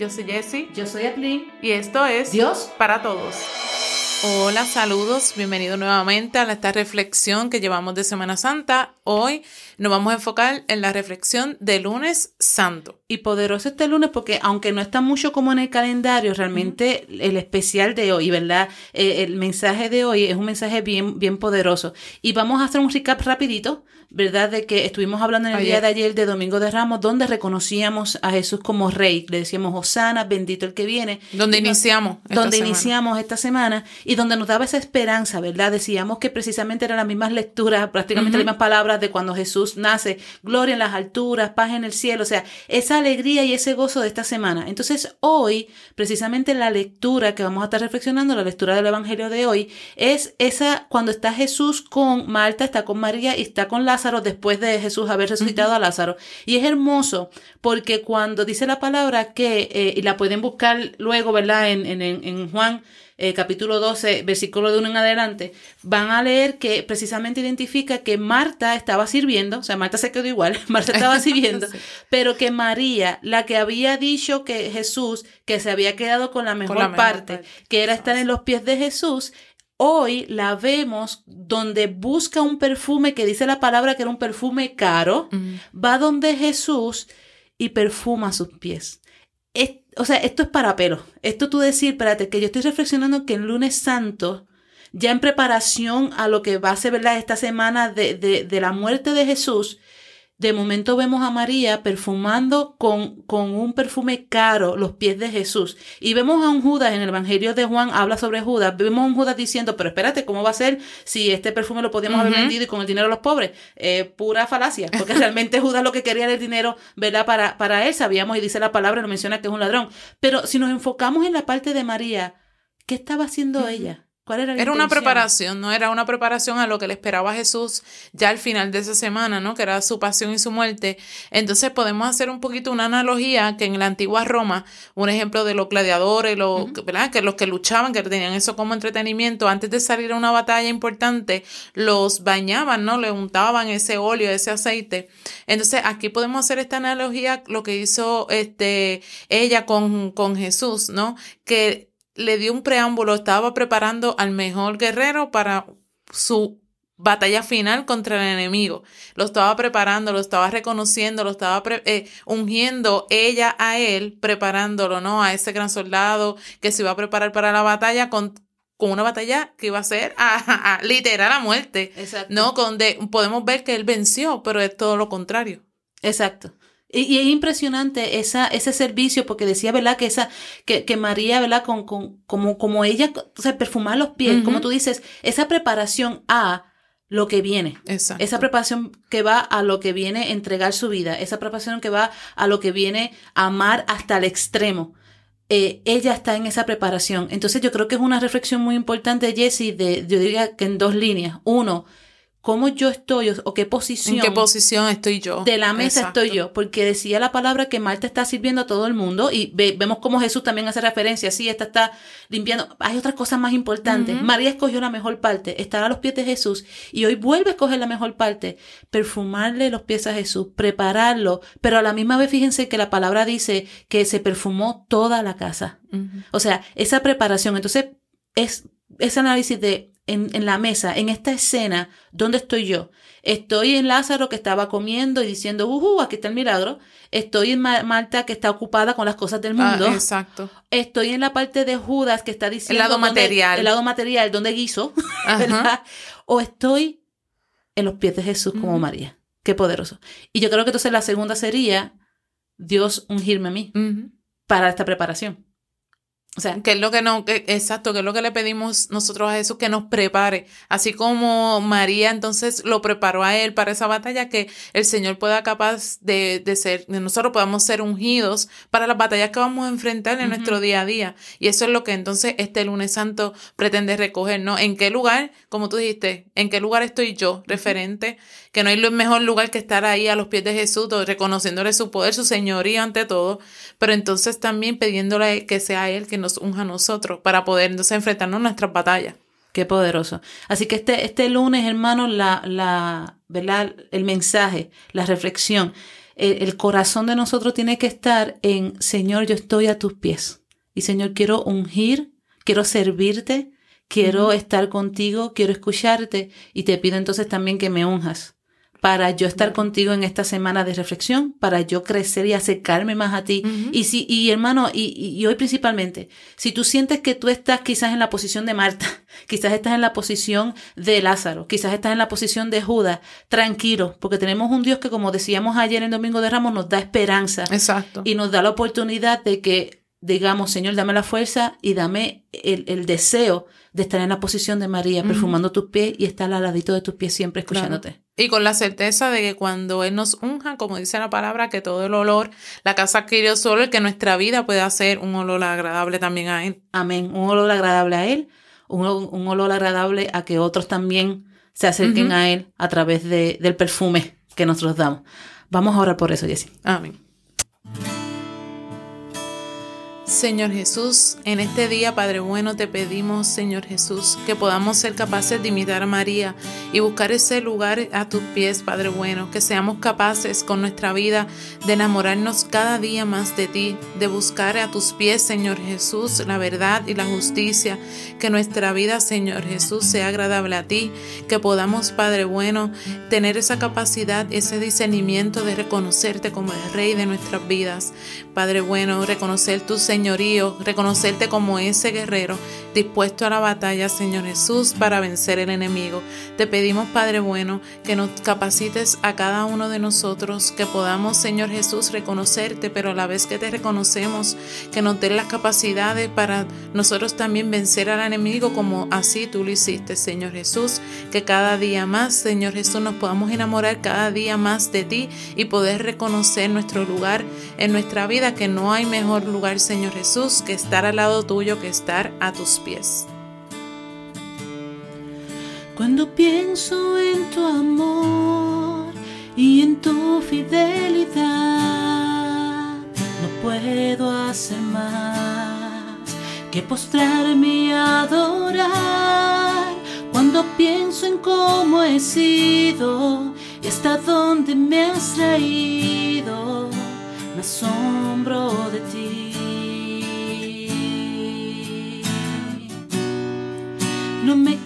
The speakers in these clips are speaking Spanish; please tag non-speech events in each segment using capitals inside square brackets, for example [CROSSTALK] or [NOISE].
Yo soy Jessie. Yo soy Atlin. Y esto es Dios para todos. Hola, saludos, bienvenido nuevamente a esta reflexión que llevamos de Semana Santa. Hoy nos vamos a enfocar en la reflexión de lunes santo. Y poderoso este lunes porque aunque no está mucho como en el calendario, realmente el especial de hoy, ¿verdad? Eh, el mensaje de hoy es un mensaje bien, bien poderoso. Y vamos a hacer un recap rapidito, ¿verdad? De que estuvimos hablando en el día de ayer de Domingo de Ramos, donde reconocíamos a Jesús como rey. Le decíamos, Osana, bendito el que viene. Donde iniciamos. donde iniciamos esta semana y donde nos daba esa esperanza, ¿verdad? Decíamos que precisamente eran las mismas lecturas, prácticamente las mismas palabras de cuando Jesús nace, gloria en las alturas, paz en el cielo, o sea, esa alegría y ese gozo de esta semana. Entonces, hoy, precisamente la lectura que vamos a estar reflexionando, la lectura del Evangelio de hoy, es esa cuando está Jesús con Marta, está con María y está con Lázaro después de Jesús haber resucitado a Lázaro. Y es hermoso porque cuando dice la palabra que, eh, y la pueden buscar luego, ¿verdad? En, en, en Juan eh, capítulo 12, versículo de uno en adelante, van a leer que precisamente identifica que Marta estaba sirviendo, o sea, Marta se quedó igual, [LAUGHS] Marta estaba [LAUGHS] sirviendo, pero que María, la que había dicho que Jesús, que se había quedado con la mejor, parte, que era estar en los pies de Jesús, hoy la vemos donde busca un perfume que dice la palabra que era un perfume caro, va donde Jesús y perfuma sus pies o sea, esto es para pelo. Esto tú decir, espérate, que yo estoy reflexionando que el lunes santo, ya en preparación a lo que va a ser, ¿verdad? Esta semana de, de, de la muerte de Jesús, de momento vemos a María perfumando con, con, un perfume caro los pies de Jesús. Y vemos a un Judas en el Evangelio de Juan, habla sobre Judas. Vemos a un Judas diciendo, pero espérate, ¿cómo va a ser si este perfume lo podíamos haber vendido y con el dinero de los pobres? Eh, pura falacia, porque realmente Judas lo que quería era el dinero, ¿verdad? Para, para él, sabíamos, y dice la palabra, lo menciona que es un ladrón. Pero si nos enfocamos en la parte de María, ¿qué estaba haciendo ella? Era? una preparación, ¿no? Era una preparación a lo que le esperaba Jesús ya al final de esa semana, ¿no? Que era su pasión y su muerte. Entonces podemos hacer un poquito una analogía que en la antigua Roma, un ejemplo de los gladiadores, los, ¿verdad? Que los que luchaban, que tenían eso como entretenimiento, antes de salir a una batalla importante, los bañaban, ¿no? Le untaban ese óleo, ese aceite. Entonces aquí podemos hacer esta analogía, lo que hizo este, ella con, con Jesús, ¿no? Que le dio un preámbulo, estaba preparando al mejor guerrero para su batalla final contra el enemigo. Lo estaba preparando, lo estaba reconociendo, lo estaba eh, ungiendo ella a él, preparándolo, ¿no? A ese gran soldado que se iba a preparar para la batalla con, con una batalla que iba a ser [LAUGHS] a, literal a muerte. Exacto. ¿No? Donde podemos ver que él venció, pero es todo lo contrario. Exacto. Y, es impresionante esa, ese servicio, porque decía, ¿verdad? Que esa, que, que María, ¿verdad? Con, con, como, como ella, o sea, perfumar los pies, como tú dices, esa preparación a lo que viene. Exacto. Esa preparación que va a lo que viene entregar su vida, esa preparación que va a lo que viene amar hasta el extremo. Eh, ella está en esa preparación. Entonces yo creo que es una reflexión muy importante, Jessie, de, yo diría que en dos líneas. Uno, cómo yo estoy o qué posición. ¿En qué posición estoy yo? De la mesa estoy yo, porque decía la palabra que Marta está sirviendo a todo el mundo y vemos cómo Jesús también hace referencia, sí, esta está limpiando. Hay otras cosas más importantes. María escogió la mejor parte, estar a los pies de Jesús y hoy vuelve a escoger la mejor parte, perfumarle los pies a Jesús, prepararlo, pero a la misma vez fíjense que la palabra dice que se perfumó toda la casa. O sea, esa preparación, entonces es ese análisis de en, la mesa, en esta escena, ¿dónde estoy yo? Estoy en Lázaro que estaba comiendo y diciendo, uh, aquí está el milagro. Estoy en Marta que está ocupada con las cosas del mundo. Ah, exacto. Estoy en la parte de Judas que está diciendo. El lado material. El lado material, donde guiso. [LAUGHS] O estoy en los pies de Jesús como María. Qué poderoso. Y yo creo que entonces la segunda sería Dios ungirme a mí para esta preparación. O sea, que es lo que no, exacto, que es lo que le pedimos nosotros a Jesús que nos prepare, así como María entonces lo preparó a él para esa batalla, que el Señor pueda capaz de, de ser, de nosotros podamos ser ungidos para las batallas que vamos a enfrentar en nuestro día a día. Y eso es lo que entonces este lunes santo pretende recoger, ¿no? ¿En qué lugar, como tú dijiste, en qué lugar estoy yo, referente? Que no hay mejor lugar que estar ahí a los pies de Jesús, reconociéndole su poder, su señoría ante todo, pero entonces también pidiéndole que sea Él que nos unja a nosotros para poder enfrentarnos a nuestras batallas. Qué poderoso. Así que este, este lunes, hermanos, la, la, ¿verdad? el mensaje, la reflexión el, corazón de nosotros tiene que estar en, Señor, yo estoy a tus pies. Y Señor, quiero ungir, quiero servirte, quiero estar contigo, quiero escucharte y te pido entonces también que me unjas para yo estar contigo en esta semana de reflexión, para yo crecer y acercarme más a ti. Y si, y hermano, y, y, hoy principalmente, si tú sientes que tú estás quizás en la posición de Marta, [LAUGHS] quizás estás en la posición de Lázaro, quizás estás en la posición de Judas, tranquilo, porque tenemos un Dios que, como decíamos ayer en Domingo de Ramos, nos da esperanza. Exacto. Y nos da la oportunidad de que digamos, Señor, dame la fuerza y dame el, el deseo de estar en la posición de María, perfumando tus pies y estar al ladito de tus pies siempre escuchándote. Y con la certeza de que cuando Él nos unja, como dice la palabra, que todo el olor, la casa adquirió solo y que nuestra vida pueda ser un olor agradable también a Él. Amén. Un olor agradable a Él, un, un olor agradable a que otros también se acerquen a Él a través de, del perfume que nosotros damos. Vamos a orar por eso, Jessie. Amén. Señor Jesús, en este día, Padre bueno, te pedimos, Señor Jesús, que podamos ser capaces de imitar a María y buscar ese lugar a tus pies, Padre bueno, que seamos capaces con nuestra vida de enamorarnos cada día más de ti, de buscar a tus pies, Señor Jesús, la verdad y la justicia, que nuestra vida, Señor Jesús, sea agradable a ti, que podamos, Padre bueno, tener esa capacidad, ese discernimiento de reconocerte como el Rey de nuestras vidas. Padre bueno, reconocer tu Señor señorío, reconocerte como ese guerrero dispuesto a la batalla, Señor Jesús, para vencer el enemigo. Te pedimos, Padre bueno, que nos capacites a cada uno de nosotros, que podamos, Señor Jesús, reconocerte, pero a la vez que te reconocemos, que nos den las capacidades para nosotros también vencer al enemigo como así tú lo hiciste, Señor Jesús, que cada día más, Señor Jesús, nos podamos enamorar cada día más de ti y poder reconocer nuestro lugar en nuestra vida, que no hay mejor lugar, Señor Jesús, que estar al lado tuyo, que estar a tus pies. Cuando pienso en tu amor y en tu fidelidad, no puedo hacer más que postrarme y adorar. Cuando pienso en cómo he sido y hasta dónde me has traído, me asombro de ti.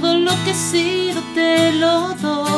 todo lo que he sido te lo doy.